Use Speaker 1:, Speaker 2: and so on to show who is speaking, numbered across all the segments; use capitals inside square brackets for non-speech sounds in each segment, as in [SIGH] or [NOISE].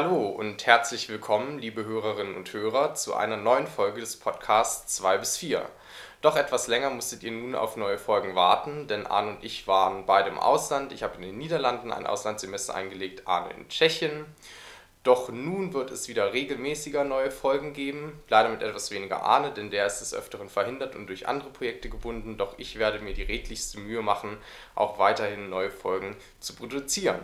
Speaker 1: Hallo und herzlich willkommen, liebe Hörerinnen und Hörer, zu einer neuen Folge des Podcasts 2 bis 4. Doch etwas länger musstet ihr nun auf neue Folgen warten, denn Arne und ich waren beide im Ausland. Ich habe in den Niederlanden ein Auslandssemester eingelegt, Arne in Tschechien. Doch nun wird es wieder regelmäßiger neue Folgen geben. Leider mit etwas weniger Arne, denn der ist des Öfteren verhindert und durch andere Projekte gebunden. Doch ich werde mir die redlichste Mühe machen, auch weiterhin neue Folgen zu produzieren.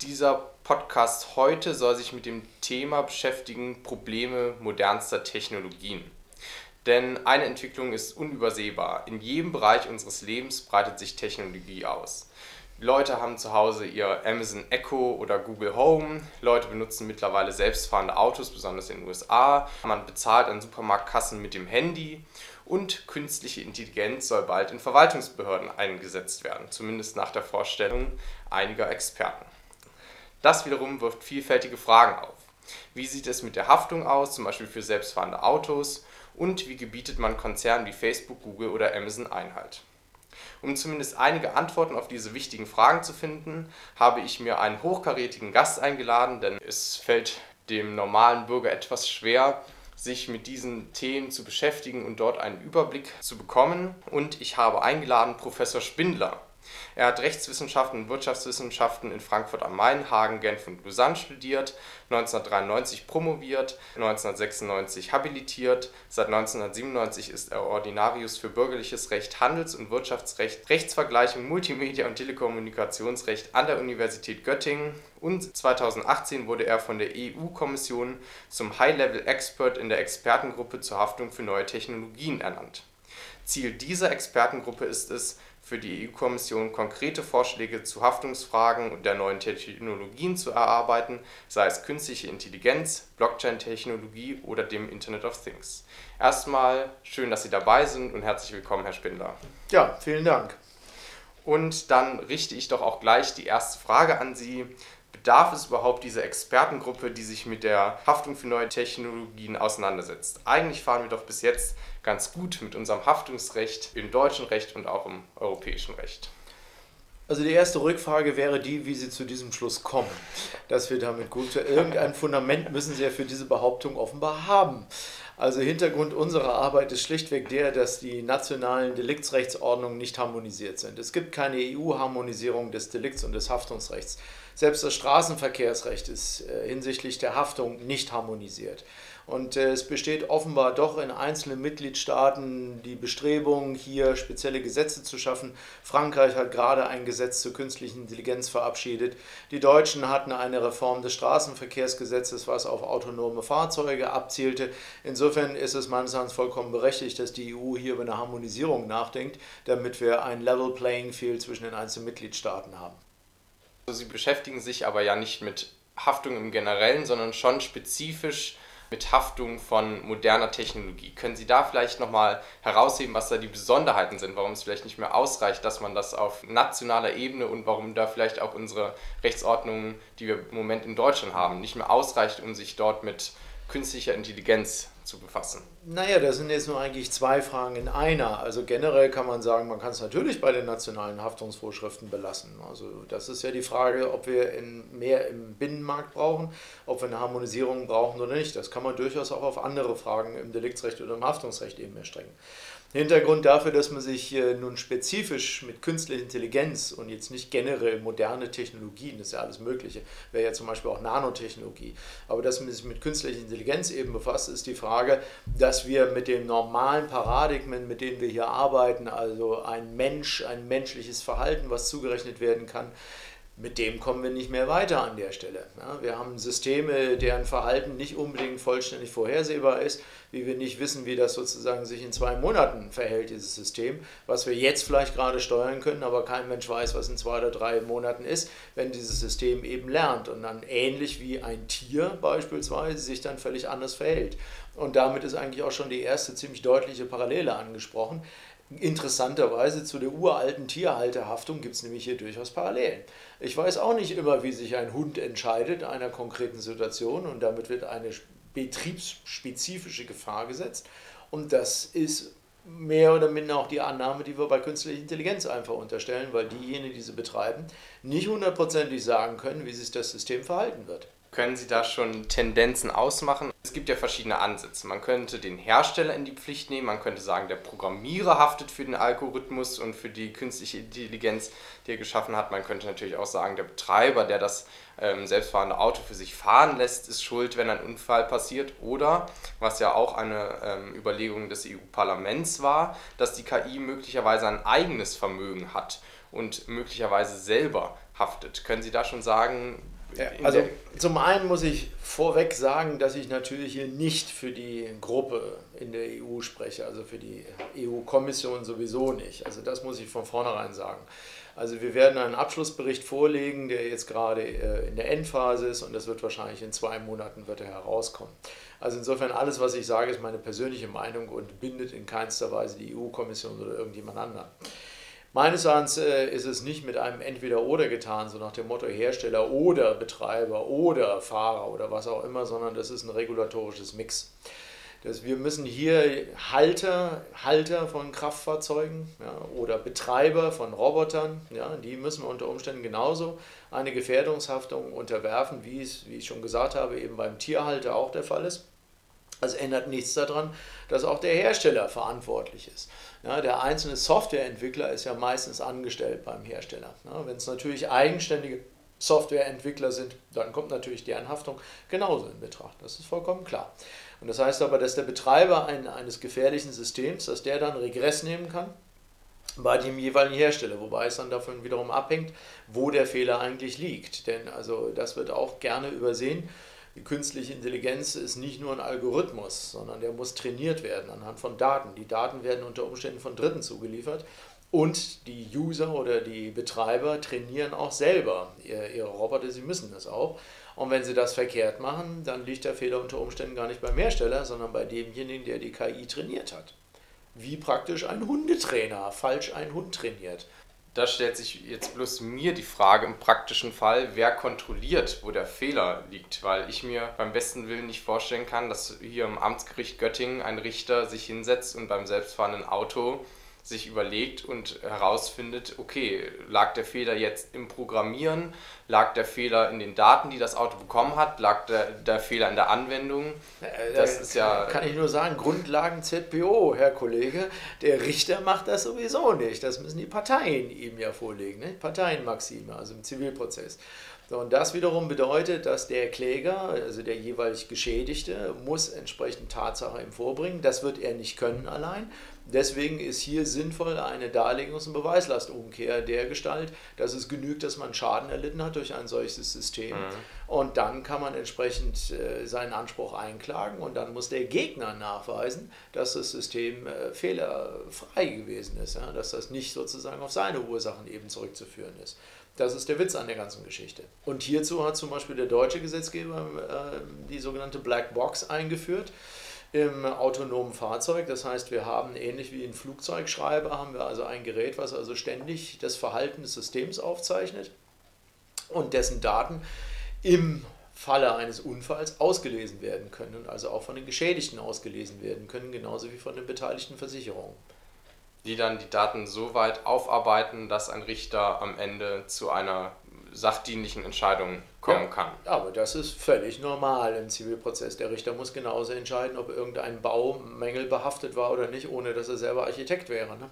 Speaker 1: Dieser Podcast heute soll sich mit dem Thema beschäftigen, Probleme modernster Technologien. Denn eine Entwicklung ist unübersehbar. In jedem Bereich unseres Lebens breitet sich Technologie aus. Leute haben zu Hause ihr Amazon Echo oder Google Home. Leute benutzen mittlerweile selbstfahrende Autos, besonders in den USA. Man bezahlt an Supermarktkassen mit dem Handy. Und künstliche Intelligenz soll bald in Verwaltungsbehörden eingesetzt werden, zumindest nach der Vorstellung einiger Experten. Das wiederum wirft vielfältige Fragen auf. Wie sieht es mit der Haftung aus, zum Beispiel für selbstfahrende Autos? Und wie gebietet man Konzernen wie Facebook, Google oder Amazon Einhalt? Um zumindest einige Antworten auf diese wichtigen Fragen zu finden, habe ich mir einen hochkarätigen Gast eingeladen, denn es fällt dem normalen Bürger etwas schwer, sich mit diesen Themen zu beschäftigen und dort einen Überblick zu bekommen. Und ich habe eingeladen Professor Spindler. Er hat Rechtswissenschaften und Wirtschaftswissenschaften in Frankfurt am Main, Hagen, Genf und Lausanne studiert, 1993 promoviert, 1996 habilitiert, seit 1997 ist er Ordinarius für Bürgerliches Recht, Handels- und Wirtschaftsrecht, Rechtsvergleichung, Multimedia und Telekommunikationsrecht an der Universität Göttingen und 2018 wurde er von der EU-Kommission zum High-Level-Expert in der Expertengruppe zur Haftung für neue Technologien ernannt. Ziel dieser Expertengruppe ist es, für die EU-Kommission konkrete Vorschläge zu Haftungsfragen und der neuen Technologien zu erarbeiten, sei es künstliche Intelligenz, Blockchain-Technologie oder dem Internet of Things. Erstmal schön, dass Sie dabei sind und herzlich willkommen, Herr Spindler.
Speaker 2: Ja, vielen Dank.
Speaker 1: Und dann richte ich doch auch gleich die erste Frage an Sie. Bedarf es überhaupt dieser Expertengruppe, die sich mit der Haftung für neue Technologien auseinandersetzt? Eigentlich fahren wir doch bis jetzt ganz gut mit unserem Haftungsrecht im deutschen Recht und auch im europäischen Recht.
Speaker 2: Also die erste Rückfrage wäre die, wie Sie zu diesem Schluss kommen, dass wir damit gut, irgendein Fundament müssen Sie ja für diese Behauptung offenbar haben. Also Hintergrund unserer Arbeit ist schlichtweg der, dass die nationalen Deliktsrechtsordnungen nicht harmonisiert sind. Es gibt keine EU-Harmonisierung des Delikts- und des Haftungsrechts. Selbst das Straßenverkehrsrecht ist äh, hinsichtlich der Haftung nicht harmonisiert. Und äh, es besteht offenbar doch in einzelnen Mitgliedstaaten die Bestrebung, hier spezielle Gesetze zu schaffen. Frankreich hat gerade ein Gesetz zur künstlichen Intelligenz verabschiedet. Die Deutschen hatten eine Reform des Straßenverkehrsgesetzes, was auf autonome Fahrzeuge abzielte. Insofern ist es meines Erachtens vollkommen berechtigt, dass die EU hier über eine Harmonisierung nachdenkt, damit wir ein Level Playing Field zwischen den einzelnen Mitgliedstaaten haben.
Speaker 1: Sie beschäftigen sich aber ja nicht mit Haftung im Generellen, sondern schon spezifisch mit Haftung von moderner Technologie. Können Sie da vielleicht nochmal herausheben, was da die Besonderheiten sind, warum es vielleicht nicht mehr ausreicht, dass man das auf nationaler Ebene und warum da vielleicht auch unsere Rechtsordnungen, die wir im Moment in Deutschland haben, nicht mehr ausreicht, um sich dort mit künstlicher Intelligenz zu befassen?
Speaker 2: Naja, das sind jetzt nur eigentlich zwei Fragen in einer. Also generell kann man sagen, man kann es natürlich bei den nationalen Haftungsvorschriften belassen. Also das ist ja die Frage, ob wir in mehr im Binnenmarkt brauchen, ob wir eine Harmonisierung brauchen oder nicht. Das kann man durchaus auch auf andere Fragen im Deliktsrecht oder im Haftungsrecht eben erstrecken. Hintergrund dafür, dass man sich nun spezifisch mit künstlicher Intelligenz und jetzt nicht generell moderne Technologien, das ist ja alles Mögliche, wäre ja zum Beispiel auch Nanotechnologie, aber dass man sich mit künstlicher Intelligenz eben befasst, ist die Frage, dass wir mit den normalen Paradigmen, mit denen wir hier arbeiten, also ein Mensch, ein menschliches Verhalten, was zugerechnet werden kann, mit dem kommen wir nicht mehr weiter an der Stelle. Ja, wir haben Systeme, deren Verhalten nicht unbedingt vollständig vorhersehbar ist, wie wir nicht wissen, wie das sozusagen sich in zwei Monaten verhält, dieses System, was wir jetzt vielleicht gerade steuern können, aber kein Mensch weiß, was in zwei oder drei Monaten ist, wenn dieses System eben lernt und dann ähnlich wie ein Tier beispielsweise sich dann völlig anders verhält. Und damit ist eigentlich auch schon die erste ziemlich deutliche Parallele angesprochen. Interessanterweise zu der uralten Tierhalterhaftung gibt es nämlich hier durchaus Parallelen. Ich weiß auch nicht immer, wie sich ein Hund entscheidet in einer konkreten Situation und damit wird eine betriebsspezifische Gefahr gesetzt. Und das ist mehr oder minder auch die Annahme, die wir bei künstlicher Intelligenz einfach unterstellen, weil diejenigen, die sie betreiben, nicht hundertprozentig sagen können, wie sich das System verhalten wird.
Speaker 1: Können Sie da schon Tendenzen ausmachen? Es gibt ja verschiedene Ansätze. Man könnte den Hersteller in die Pflicht nehmen, man könnte sagen, der Programmierer haftet für den Algorithmus und für die künstliche Intelligenz, die er geschaffen hat. Man könnte natürlich auch sagen, der Betreiber, der das ähm, selbstfahrende Auto für sich fahren lässt, ist schuld, wenn ein Unfall passiert. Oder, was ja auch eine ähm, Überlegung des EU-Parlaments war, dass die KI möglicherweise ein eigenes Vermögen hat und möglicherweise selber haftet. Können Sie da schon sagen,
Speaker 2: ja, also zum einen muss ich vorweg sagen, dass ich natürlich hier nicht für die Gruppe in der EU spreche, also für die EU-Kommission sowieso nicht. Also das muss ich von vornherein sagen. Also wir werden einen Abschlussbericht vorlegen, der jetzt gerade äh, in der Endphase ist und das wird wahrscheinlich in zwei Monaten wird er herauskommen. Also insofern alles, was ich sage, ist meine persönliche Meinung und bindet in keinster Weise die EU-Kommission oder irgendjemand anderen. Meines Erachtens äh, ist es nicht mit einem Entweder-Oder getan, so nach dem Motto Hersteller oder Betreiber oder Fahrer oder was auch immer, sondern das ist ein regulatorisches Mix. Das, wir müssen hier Halter, Halter von Kraftfahrzeugen ja, oder Betreiber von Robotern, ja, die müssen wir unter Umständen genauso eine Gefährdungshaftung unterwerfen, wie es, wie ich schon gesagt habe, eben beim Tierhalter auch der Fall ist. Das ändert nichts daran, dass auch der Hersteller verantwortlich ist. Ja, der einzelne Softwareentwickler ist ja meistens angestellt beim Hersteller. Ja, Wenn es natürlich eigenständige Softwareentwickler sind, dann kommt natürlich deren Haftung genauso in Betracht. Das ist vollkommen klar. Und das heißt aber, dass der Betreiber ein, eines gefährlichen Systems, dass der dann Regress nehmen kann bei dem jeweiligen Hersteller, wobei es dann davon wiederum abhängt, wo der Fehler eigentlich liegt. Denn also das wird auch gerne übersehen die künstliche Intelligenz ist nicht nur ein Algorithmus, sondern der muss trainiert werden anhand von Daten. Die Daten werden unter Umständen von Dritten zugeliefert und die User oder die Betreiber trainieren auch selber ihre Roboter, sie müssen das auch. Und wenn sie das verkehrt machen, dann liegt der Fehler unter Umständen gar nicht beim Hersteller, sondern bei demjenigen, der die KI trainiert hat. Wie praktisch ein Hundetrainer falsch einen Hund trainiert
Speaker 1: da stellt sich jetzt bloß mir die Frage im praktischen Fall, wer kontrolliert, wo der Fehler liegt, weil ich mir beim besten Willen nicht vorstellen kann, dass hier im Amtsgericht Göttingen ein Richter sich hinsetzt und beim selbstfahrenden Auto sich überlegt und herausfindet, okay, lag der Fehler jetzt im Programmieren, lag der Fehler in den Daten, die das Auto bekommen hat, lag der, der Fehler in der Anwendung.
Speaker 2: Äh, das ist ja kann ich nur sagen, Grundlagen ZPO, Herr Kollege, der Richter macht das sowieso nicht. Das müssen die Parteien ihm ja vorlegen, ne? Parteienmaxime, also im Zivilprozess. So, und das wiederum bedeutet, dass der Kläger, also der jeweilig Geschädigte, muss entsprechend Tatsache ihm vorbringen. Das wird er nicht können allein. Deswegen ist hier sinnvoll eine Darlegungs- und Beweislastumkehr der Gestalt, dass es genügt, dass man Schaden erlitten hat durch ein solches System. Mhm. Und dann kann man entsprechend äh, seinen Anspruch einklagen und dann muss der Gegner nachweisen, dass das System äh, fehlerfrei gewesen ist, ja? dass das nicht sozusagen auf seine Ursachen eben zurückzuführen ist. Das ist der Witz an der ganzen Geschichte. Und hierzu hat zum Beispiel der deutsche Gesetzgeber äh, die sogenannte Black Box eingeführt im autonomen Fahrzeug. Das heißt, wir haben ähnlich wie ein Flugzeugschreiber, haben wir also ein Gerät, was also ständig das Verhalten des Systems aufzeichnet und dessen Daten im Falle eines Unfalls ausgelesen werden können und also auch von den Geschädigten ausgelesen werden können, genauso wie von den beteiligten Versicherungen.
Speaker 1: Die dann die Daten so weit aufarbeiten, dass ein Richter am Ende zu einer sachdienlichen Entscheidungen kommen
Speaker 2: ja,
Speaker 1: kann.
Speaker 2: Aber das ist völlig normal im Zivilprozess. Der Richter muss genauso entscheiden, ob irgendein Baumängel behaftet war oder nicht, ohne dass er selber Architekt wäre. Ne?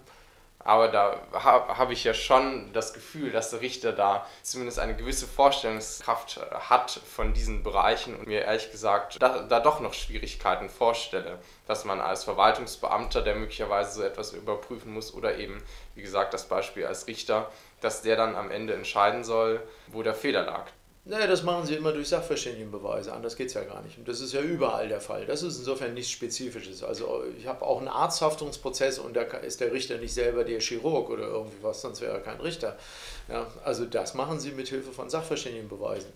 Speaker 1: Aber da habe hab ich ja schon das Gefühl, dass der Richter da zumindest eine gewisse Vorstellungskraft hat von diesen Bereichen und mir ehrlich gesagt da, da doch noch Schwierigkeiten vorstelle, dass man als Verwaltungsbeamter, der möglicherweise so etwas überprüfen muss, oder eben, wie gesagt, das Beispiel als Richter, dass der dann am Ende entscheiden soll, wo der Fehler lag.
Speaker 2: Naja, das machen sie immer durch Sachverständigenbeweise, anders geht es ja gar nicht. Und das ist ja überall der Fall. Das ist insofern nichts Spezifisches. Also ich habe auch einen Arzthaftungsprozess und da ist der Richter nicht selber der Chirurg oder irgendwie was, sonst wäre er kein Richter. Ja, also das machen sie mit Hilfe von Sachverständigenbeweisen.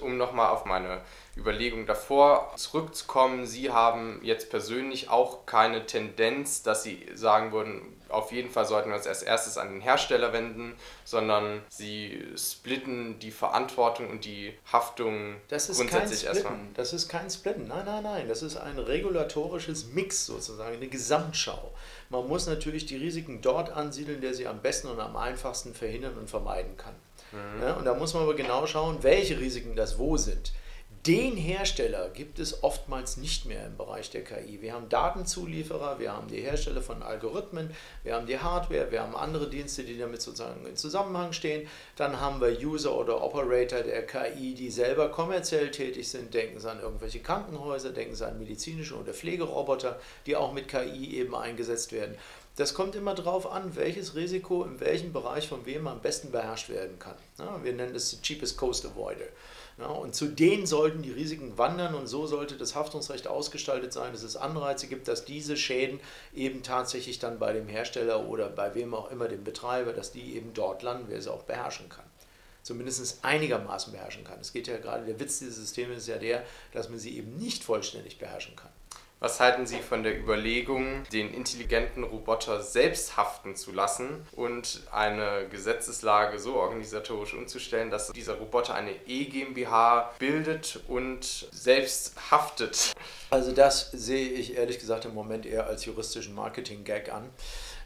Speaker 1: Um nochmal auf meine Überlegung davor zurückzukommen, Sie haben jetzt persönlich auch keine Tendenz, dass Sie sagen würden, auf jeden Fall sollten wir uns als erstes an den Hersteller wenden, sondern Sie splitten die Verantwortung und die Haftung
Speaker 2: das ist grundsätzlich kein erstmal. Das ist kein Splitten, nein, nein, nein. Das ist ein regulatorisches Mix sozusagen, eine Gesamtschau. Man muss natürlich die Risiken dort ansiedeln, der sie am besten und am einfachsten verhindern und vermeiden kann. Mhm. Ja, und da muss man aber genau schauen, welche Risiken das wo sind. den Hersteller gibt es oftmals nicht mehr im Bereich der KI. Wir haben Datenzulieferer, wir haben die Hersteller von Algorithmen, wir haben die Hardware, wir haben andere Dienste, die damit sozusagen in Zusammenhang stehen. Dann haben wir User oder Operator der KI, die selber kommerziell tätig sind. Denken Sie an irgendwelche Krankenhäuser, denken Sie an medizinische oder Pflegeroboter, die auch mit KI eben eingesetzt werden. Das kommt immer darauf an, welches Risiko in welchem Bereich von wem am besten beherrscht werden kann. Wir nennen das Cheapest Coast Avoider. Und zu denen sollten die Risiken wandern und so sollte das Haftungsrecht ausgestaltet sein, dass es Anreize gibt, dass diese Schäden eben tatsächlich dann bei dem Hersteller oder bei wem auch immer, dem Betreiber, dass die eben dort landen, wer sie auch beherrschen kann. Zumindest einigermaßen beherrschen kann. Es geht ja gerade, der Witz dieses Systems ist ja der, dass man sie eben nicht vollständig beherrschen kann.
Speaker 1: Was halten Sie von der Überlegung, den intelligenten Roboter selbst haften zu lassen und eine Gesetzeslage so organisatorisch umzustellen, dass dieser Roboter eine E-GmbH bildet und selbst haftet?
Speaker 2: Also das sehe ich ehrlich gesagt im Moment eher als juristischen Marketing-Gag an.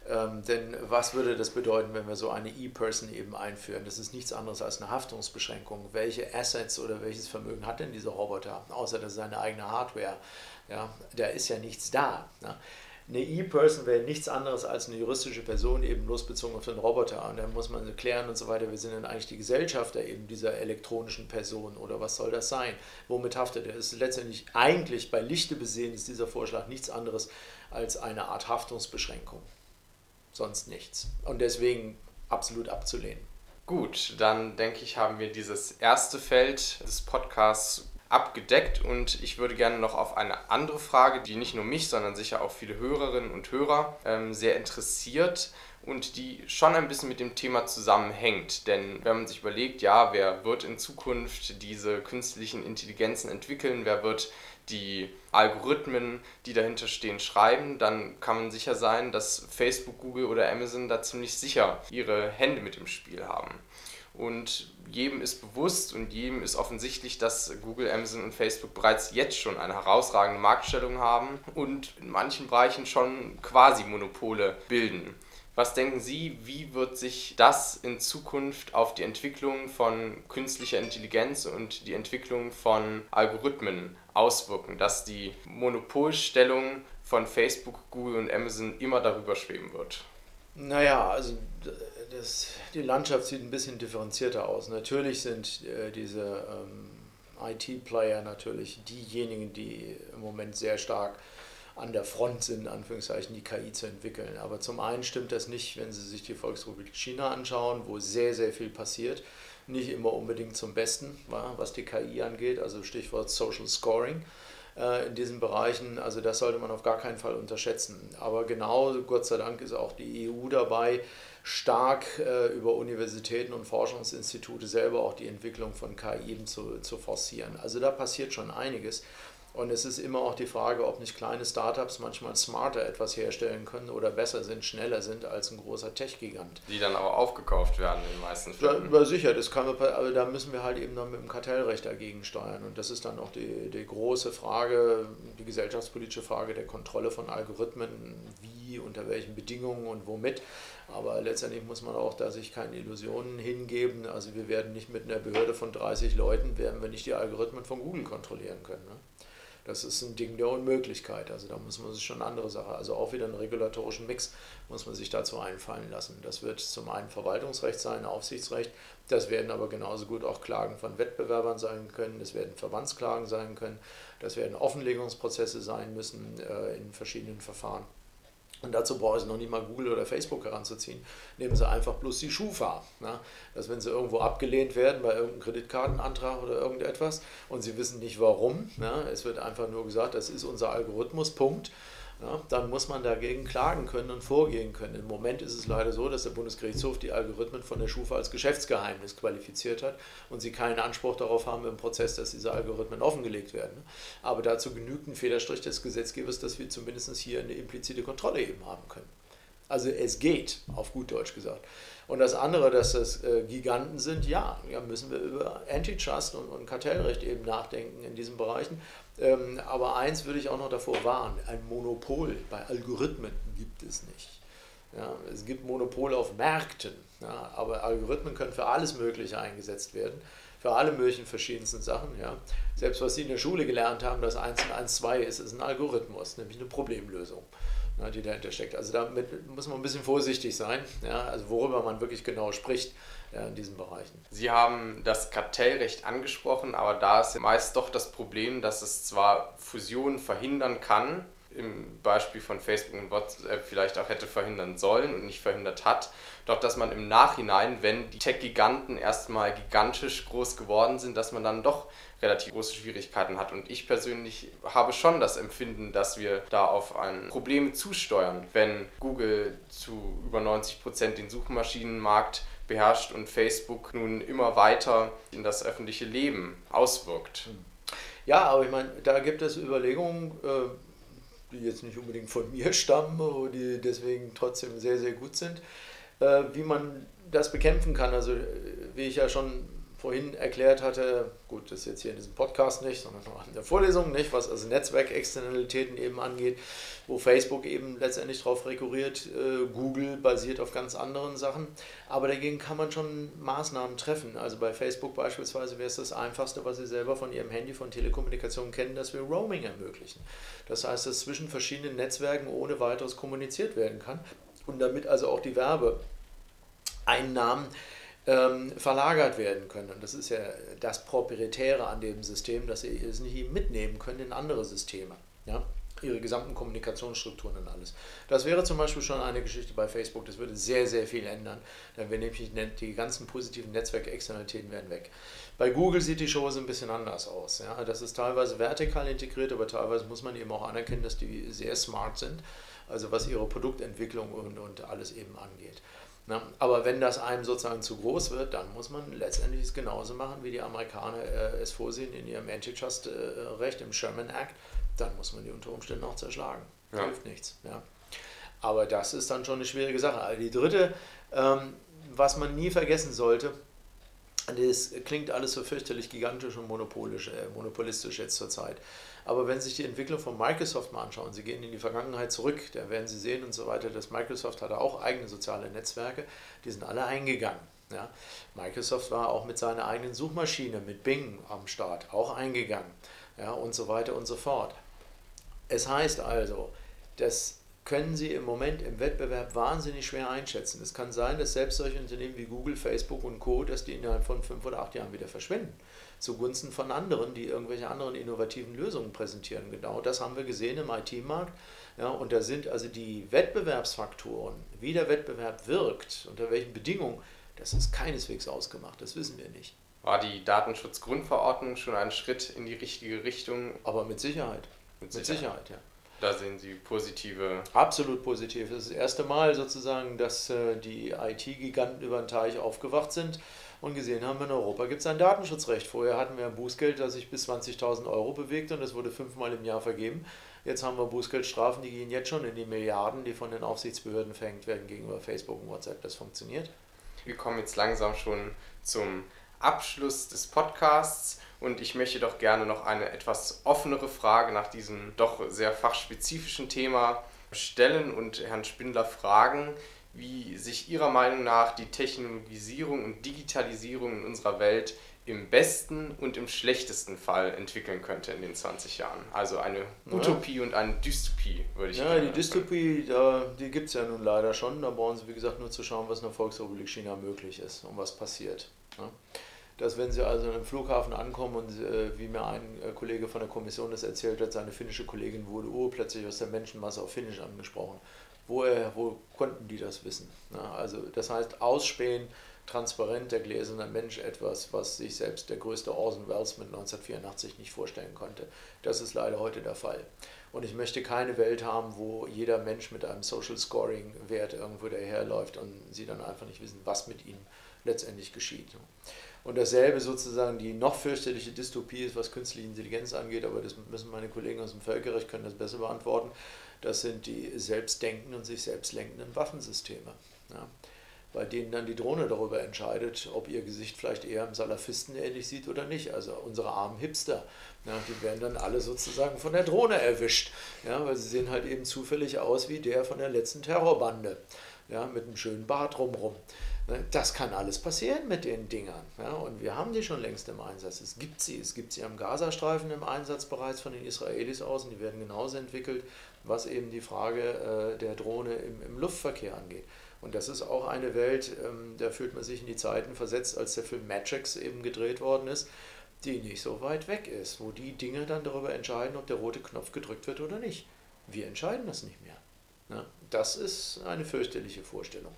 Speaker 2: Ähm, denn was würde das bedeuten, wenn wir so eine E-Person eben einführen? Das ist nichts anderes als eine Haftungsbeschränkung. Welche Assets oder welches Vermögen hat denn dieser Roboter, außer dass seine eigene Hardware? Ja, da ist ja nichts da. Ne? Eine E-Person wäre nichts anderes als eine juristische Person, eben bloß bezogen auf den Roboter. Und dann muss man klären und so weiter, wir sind dann eigentlich die Gesellschafter eben dieser elektronischen Person oder was soll das sein? Womit haftet er? Es ist letztendlich eigentlich bei Lichte besehen, ist dieser Vorschlag nichts anderes als eine Art Haftungsbeschränkung. Sonst nichts. Und deswegen absolut abzulehnen.
Speaker 1: Gut, dann denke ich, haben wir dieses erste Feld des Podcasts abgedeckt und ich würde gerne noch auf eine andere Frage, die nicht nur mich, sondern sicher auch viele Hörerinnen und Hörer ähm, sehr interessiert und die schon ein bisschen mit dem Thema zusammenhängt. Denn wenn man sich überlegt, ja, wer wird in Zukunft diese künstlichen Intelligenzen entwickeln, wer wird die Algorithmen, die dahinter stehen, schreiben, dann kann man sicher sein, dass Facebook, Google oder Amazon da ziemlich sicher ihre Hände mit im Spiel haben. Und jedem ist bewusst und jedem ist offensichtlich, dass Google, Amazon und Facebook bereits jetzt schon eine herausragende Marktstellung haben und in manchen Bereichen schon quasi Monopole bilden. Was denken Sie, wie wird sich das in Zukunft auf die Entwicklung von künstlicher Intelligenz und die Entwicklung von Algorithmen auswirken, dass die Monopolstellung von Facebook, Google und Amazon immer darüber schweben wird?
Speaker 2: Naja, also das, die Landschaft sieht ein bisschen differenzierter aus. Natürlich sind äh, diese ähm, IT-Player natürlich diejenigen, die im Moment sehr stark an der Front sind, in Anführungszeichen, die KI zu entwickeln. Aber zum einen stimmt das nicht, wenn Sie sich die Volksrepublik China anschauen, wo sehr, sehr viel passiert. Nicht immer unbedingt zum Besten, was die KI angeht, also Stichwort Social Scoring äh, in diesen Bereichen. Also das sollte man auf gar keinen Fall unterschätzen. Aber genau, Gott sei Dank, ist auch die EU dabei, stark äh, über Universitäten und Forschungsinstitute selber auch die Entwicklung von KI zu, zu forcieren. Also da passiert schon einiges. Und es ist immer auch die Frage, ob nicht kleine Startups manchmal smarter etwas herstellen können oder besser sind, schneller sind als ein großer Tech-Gigant.
Speaker 1: Die dann aber aufgekauft werden in den meisten Fällen.
Speaker 2: Ja, sicher, das kann man, aber da müssen wir halt eben dann mit dem Kartellrecht dagegen steuern. Und das ist dann auch die, die große Frage, die gesellschaftspolitische Frage der Kontrolle von Algorithmen, wie, unter welchen Bedingungen und womit. Aber letztendlich muss man auch da sich keine Illusionen hingeben. Also wir werden nicht mit einer Behörde von 30 Leuten, werden wir nicht die Algorithmen von Google kontrollieren können. Ne? Das ist ein Ding der Unmöglichkeit. Also da muss man sich schon andere Sache, also auch wieder einen regulatorischen Mix muss man sich dazu einfallen lassen. Das wird zum einen Verwaltungsrecht sein, Aufsichtsrecht, das werden aber genauso gut auch Klagen von Wettbewerbern sein können, das werden Verbandsklagen sein können, das werden Offenlegungsprozesse sein müssen äh, in verschiedenen Verfahren. Und dazu brauchen Sie noch nicht mal Google oder Facebook heranzuziehen. Nehmen Sie einfach bloß die Schufa. Ne? Dass wenn Sie irgendwo abgelehnt werden bei irgendeinem Kreditkartenantrag oder irgendetwas und Sie wissen nicht warum, ne? es wird einfach nur gesagt, das ist unser Algorithmus, Punkt ja, dann muss man dagegen klagen können und vorgehen können. Im Moment ist es leider so, dass der Bundesgerichtshof die Algorithmen von der Schufa als Geschäftsgeheimnis qualifiziert hat und sie keinen Anspruch darauf haben im Prozess, dass diese Algorithmen offengelegt werden. Aber dazu genügt ein Federstrich des Gesetzgebers, dass wir zumindest hier eine implizite Kontrolle eben haben können. Also es geht, auf gut Deutsch gesagt. Und das andere, dass das äh, Giganten sind, ja, ja, müssen wir über Antitrust und, und Kartellrecht eben nachdenken in diesen Bereichen. Ähm, aber eins würde ich auch noch davor warnen, ein Monopol bei Algorithmen gibt es nicht. Ja, es gibt Monopol auf Märkten, ja, aber Algorithmen können für alles Mögliche eingesetzt werden. für alle möglichen verschiedensten Sachen. Ja. Selbst was Sie in der Schule gelernt haben, dass 1 und 1, 2 ist, ist ein Algorithmus, nämlich eine Problemlösung, ja, die dahinter steckt. Also damit muss man ein bisschen vorsichtig sein, ja, also worüber man wirklich genau spricht ja, in diesen Bereichen.
Speaker 1: Sie haben das Kartellrecht angesprochen, aber da ist meist doch das Problem, dass es zwar Fusionen verhindern kann, im Beispiel von Facebook und WhatsApp vielleicht auch hätte verhindern sollen und nicht verhindert hat. Doch dass man im Nachhinein, wenn die Tech-Giganten erstmal gigantisch groß geworden sind, dass man dann doch relativ große Schwierigkeiten hat. Und ich persönlich habe schon das Empfinden, dass wir da auf ein Problem zusteuern, wenn Google zu über 90 Prozent den Suchmaschinenmarkt beherrscht und Facebook nun immer weiter in das öffentliche Leben auswirkt.
Speaker 2: Ja, aber ich meine, da gibt es Überlegungen, äh, die jetzt nicht unbedingt von mir [LAUGHS] stammen, aber die deswegen trotzdem sehr, sehr gut sind, äh, wie man das bekämpfen kann. Also wie ich ja schon vorhin erklärt hatte, gut, das ist jetzt hier in diesem Podcast nicht, sondern auch in der Vorlesung nicht, was also Netzwerkexternalitäten eben angeht, wo Facebook eben letztendlich darauf rekurriert, äh, Google basiert auf ganz anderen Sachen, aber dagegen kann man schon Maßnahmen treffen. Also bei Facebook beispielsweise wäre es das Einfachste, was Sie selber von Ihrem Handy von Telekommunikation kennen, dass wir Roaming ermöglichen. Das heißt, dass zwischen verschiedenen Netzwerken ohne weiteres kommuniziert werden kann und damit also auch die Werbeeinnahmen ähm, verlagert werden können. Und das ist ja das Proprietäre an dem System, dass sie es nicht mitnehmen können in andere Systeme. Ja? Ihre gesamten Kommunikationsstrukturen und alles. Das wäre zum Beispiel schon eine Geschichte bei Facebook, das würde sehr, sehr viel ändern. Dann wären nämlich die ganzen positiven Netzwerkexternalitäten wären weg. Bei Google sieht die Show so ein bisschen anders aus. Ja? Das ist teilweise vertikal integriert, aber teilweise muss man eben auch anerkennen, dass die sehr smart sind, also was ihre Produktentwicklung und, und alles eben angeht. Na, aber wenn das einem sozusagen zu groß wird, dann muss man letztendlich es genauso machen, wie die Amerikaner äh, es vorsehen in ihrem Antitrust-Recht, im Sherman Act. Dann muss man die unter Umständen auch zerschlagen. Ja. Hilft nichts. Ja. Aber das ist dann schon eine schwierige Sache. Also die dritte, ähm, was man nie vergessen sollte, das klingt alles so fürchterlich gigantisch und monopolisch, äh, monopolistisch jetzt zur Zeit. Aber wenn Sie sich die Entwicklung von Microsoft mal anschauen, Sie gehen in die Vergangenheit zurück, da werden Sie sehen und so weiter, dass Microsoft hatte auch eigene soziale Netzwerke, die sind alle eingegangen. Ja. Microsoft war auch mit seiner eigenen Suchmaschine, mit Bing am Start, auch eingegangen ja, und so weiter und so fort. Es heißt also, dass können Sie im Moment im Wettbewerb wahnsinnig schwer einschätzen. Es kann sein, dass selbst solche Unternehmen wie Google, Facebook und Co., dass die innerhalb von fünf oder acht Jahren wieder verschwinden zugunsten von anderen, die irgendwelche anderen innovativen Lösungen präsentieren. Genau das haben wir gesehen im IT-Markt. Ja, und da sind also die Wettbewerbsfaktoren, wie der Wettbewerb wirkt, unter welchen Bedingungen, das ist keineswegs ausgemacht, das wissen wir nicht.
Speaker 1: War die Datenschutzgrundverordnung schon ein Schritt in die richtige Richtung?
Speaker 2: Aber mit Sicherheit. Mit Sicherheit, mit Sicherheit ja.
Speaker 1: Da sehen Sie positive.
Speaker 2: Absolut positiv. Das ist das erste Mal sozusagen, dass äh, die IT-Giganten über den Teich aufgewacht sind und gesehen haben, in Europa gibt es ein Datenschutzrecht. Vorher hatten wir ein Bußgeld, das sich bis 20.000 Euro bewegt und das wurde fünfmal im Jahr vergeben. Jetzt haben wir Bußgeldstrafen, die gehen jetzt schon in die Milliarden, die von den Aufsichtsbehörden verhängt werden gegenüber Facebook und WhatsApp. Das funktioniert.
Speaker 1: Wir kommen jetzt langsam schon zum Abschluss des Podcasts und ich möchte doch gerne noch eine etwas offenere Frage nach diesem doch sehr fachspezifischen Thema stellen und Herrn Spindler fragen, wie sich Ihrer Meinung nach die Technologisierung und Digitalisierung in unserer Welt im besten und im schlechtesten Fall entwickeln könnte in den 20 Jahren. Also eine Utopie ja. und eine Dystopie, würde ich
Speaker 2: sagen. Ja, die Dystopie, da, die gibt es ja nun leider schon. Da brauchen Sie, wie gesagt, nur zu schauen, was in der Volksrepublik China möglich ist und was passiert. Ja. Dass wenn Sie also im Flughafen ankommen und äh, wie mir ein äh, Kollege von der Kommission das erzählt hat, seine finnische Kollegin wurde urplötzlich aus der Menschenmasse auf Finnisch angesprochen woher, wo konnten die das wissen? Ja, also das heißt, ausspähen, transparent, der gläserne Mensch, etwas, was sich selbst der größte Orson Welles mit 1984 nicht vorstellen konnte. Das ist leider heute der Fall. Und ich möchte keine Welt haben, wo jeder Mensch mit einem Social Scoring Wert irgendwo daherläuft und sie dann einfach nicht wissen, was mit ihnen letztendlich geschieht. Und dasselbe sozusagen die noch fürchterliche Dystopie ist, was künstliche Intelligenz angeht, aber das müssen meine Kollegen aus dem Völkerrecht können das besser beantworten. Das sind die selbstdenkenden und sich selbst lenkenden Waffensysteme. Ja, bei denen dann die Drohne darüber entscheidet, ob ihr Gesicht vielleicht eher einem Salafisten ähnlich sieht oder nicht. Also unsere armen Hipster, ja, die werden dann alle sozusagen von der Drohne erwischt, ja, weil sie sehen halt eben zufällig aus wie der von der letzten Terrorbande, ja, mit einem schönen Bart drumherum. Ne, das kann alles passieren mit den Dingern. Ja, und wir haben die schon längst im Einsatz. Es gibt sie. Es gibt sie am Gazastreifen im Einsatz bereits von den Israelis aus und die werden genauso entwickelt, was eben die Frage äh, der Drohne im, im Luftverkehr angeht. Und das ist auch eine Welt, ähm, da fühlt man sich in die Zeiten versetzt, als der Film Matrix eben gedreht worden ist, die nicht so weit weg ist, wo die Dinge dann darüber entscheiden, ob der rote Knopf gedrückt wird oder nicht. Wir entscheiden das nicht mehr. Ne? Das ist eine fürchterliche Vorstellung.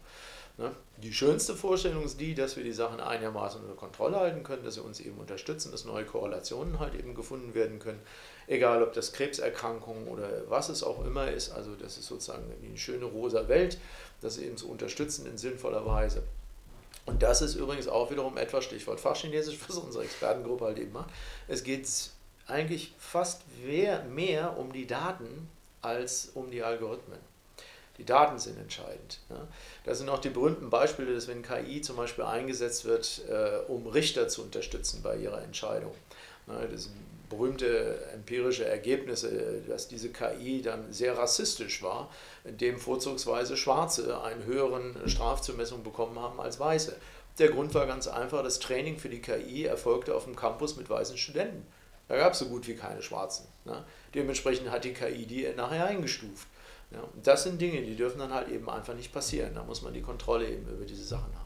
Speaker 2: Ne? Die schönste Vorstellung ist die, dass wir die Sachen einigermaßen unter Kontrolle halten können, dass sie uns eben unterstützen, dass neue Korrelationen halt eben gefunden werden können. Egal, ob das Krebserkrankungen oder was es auch immer ist. Also, das ist sozusagen eine schöne rosa Welt, das eben zu unterstützen in sinnvoller Weise. Und das ist übrigens auch wiederum etwas, Stichwort Fachchinesisch, was unsere Expertengruppe halt eben macht. Es geht eigentlich fast mehr, mehr um die Daten als um die Algorithmen. Die Daten sind entscheidend. Ja. Das sind auch die berühmten Beispiele, dass wenn KI zum Beispiel eingesetzt wird, äh, um Richter zu unterstützen bei ihrer Entscheidung. Ja, das sind berühmte empirische Ergebnisse, dass diese KI dann sehr rassistisch war, indem vorzugsweise Schwarze einen höheren Strafzumessung bekommen haben als Weiße. Der Grund war ganz einfach, das Training für die KI erfolgte auf dem Campus mit weißen Studenten. Da gab es so gut wie keine Schwarzen. Ne? Dementsprechend hat die KI die nachher eingestuft. Ja, das sind Dinge, die dürfen dann halt eben einfach nicht passieren. Da muss man die Kontrolle eben über diese Sachen haben.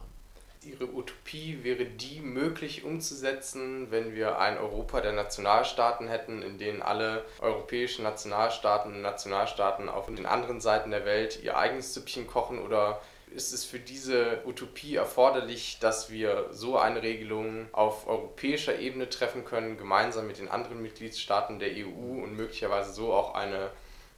Speaker 1: Ihre Utopie wäre die möglich umzusetzen, wenn wir ein Europa der Nationalstaaten hätten, in denen alle europäischen Nationalstaaten und Nationalstaaten auf den anderen Seiten der Welt ihr eigenes Süppchen kochen oder ist es für diese Utopie erforderlich, dass wir so eine Regelung auf europäischer Ebene treffen können, gemeinsam mit den anderen Mitgliedstaaten der EU und möglicherweise so auch eine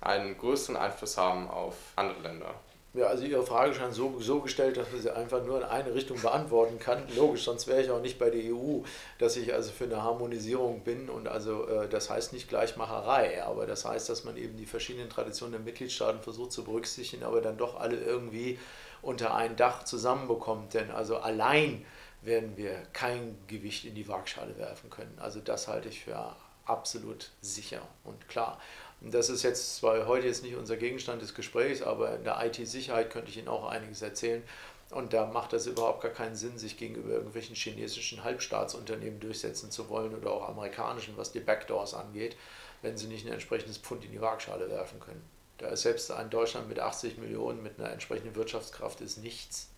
Speaker 1: einen größeren Einfluss haben auf andere Länder.
Speaker 2: Ja, also Ihre Frage scheint so, so gestellt, dass man sie einfach nur in eine Richtung beantworten kann. Logisch, sonst wäre ich auch nicht bei der EU, dass ich also für eine Harmonisierung bin. Und also äh, das heißt nicht Gleichmacherei, aber das heißt, dass man eben die verschiedenen Traditionen der Mitgliedstaaten versucht zu berücksichtigen, aber dann doch alle irgendwie unter ein Dach zusammenbekommt. Denn also allein werden wir kein Gewicht in die Waagschale werfen können. Also das halte ich für absolut sicher und klar. Das ist jetzt zwar heute jetzt nicht unser Gegenstand des Gesprächs, aber in der IT-Sicherheit könnte ich Ihnen auch einiges erzählen. Und da macht es überhaupt gar keinen Sinn, sich gegenüber irgendwelchen chinesischen Halbstaatsunternehmen durchsetzen zu wollen oder auch amerikanischen, was die Backdoors angeht, wenn sie nicht ein entsprechendes Pfund in die Waagschale werfen können. Da ist selbst ein Deutschland mit 80 Millionen mit einer entsprechenden Wirtschaftskraft ist nichts.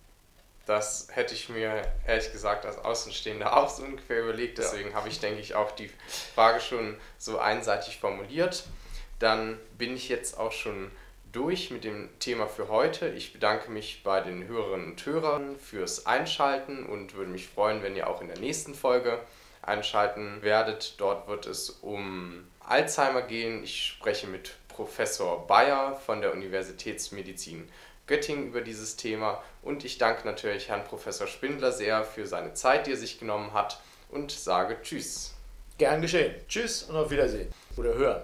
Speaker 1: Das hätte ich mir ehrlich gesagt als Außenstehender auch so ungefähr überlegt. Deswegen ja. habe ich, denke ich, auch die Frage schon so einseitig formuliert dann bin ich jetzt auch schon durch mit dem Thema für heute. Ich bedanke mich bei den Hörerinnen und Hörern fürs Einschalten und würde mich freuen, wenn ihr auch in der nächsten Folge einschalten werdet. Dort wird es um Alzheimer gehen. Ich spreche mit Professor Bayer von der Universitätsmedizin Göttingen über dieses Thema und ich danke natürlich Herrn Professor Spindler sehr für seine Zeit, die er sich genommen hat und sage Tschüss.
Speaker 2: Gern geschehen. Tschüss und auf Wiedersehen oder hören.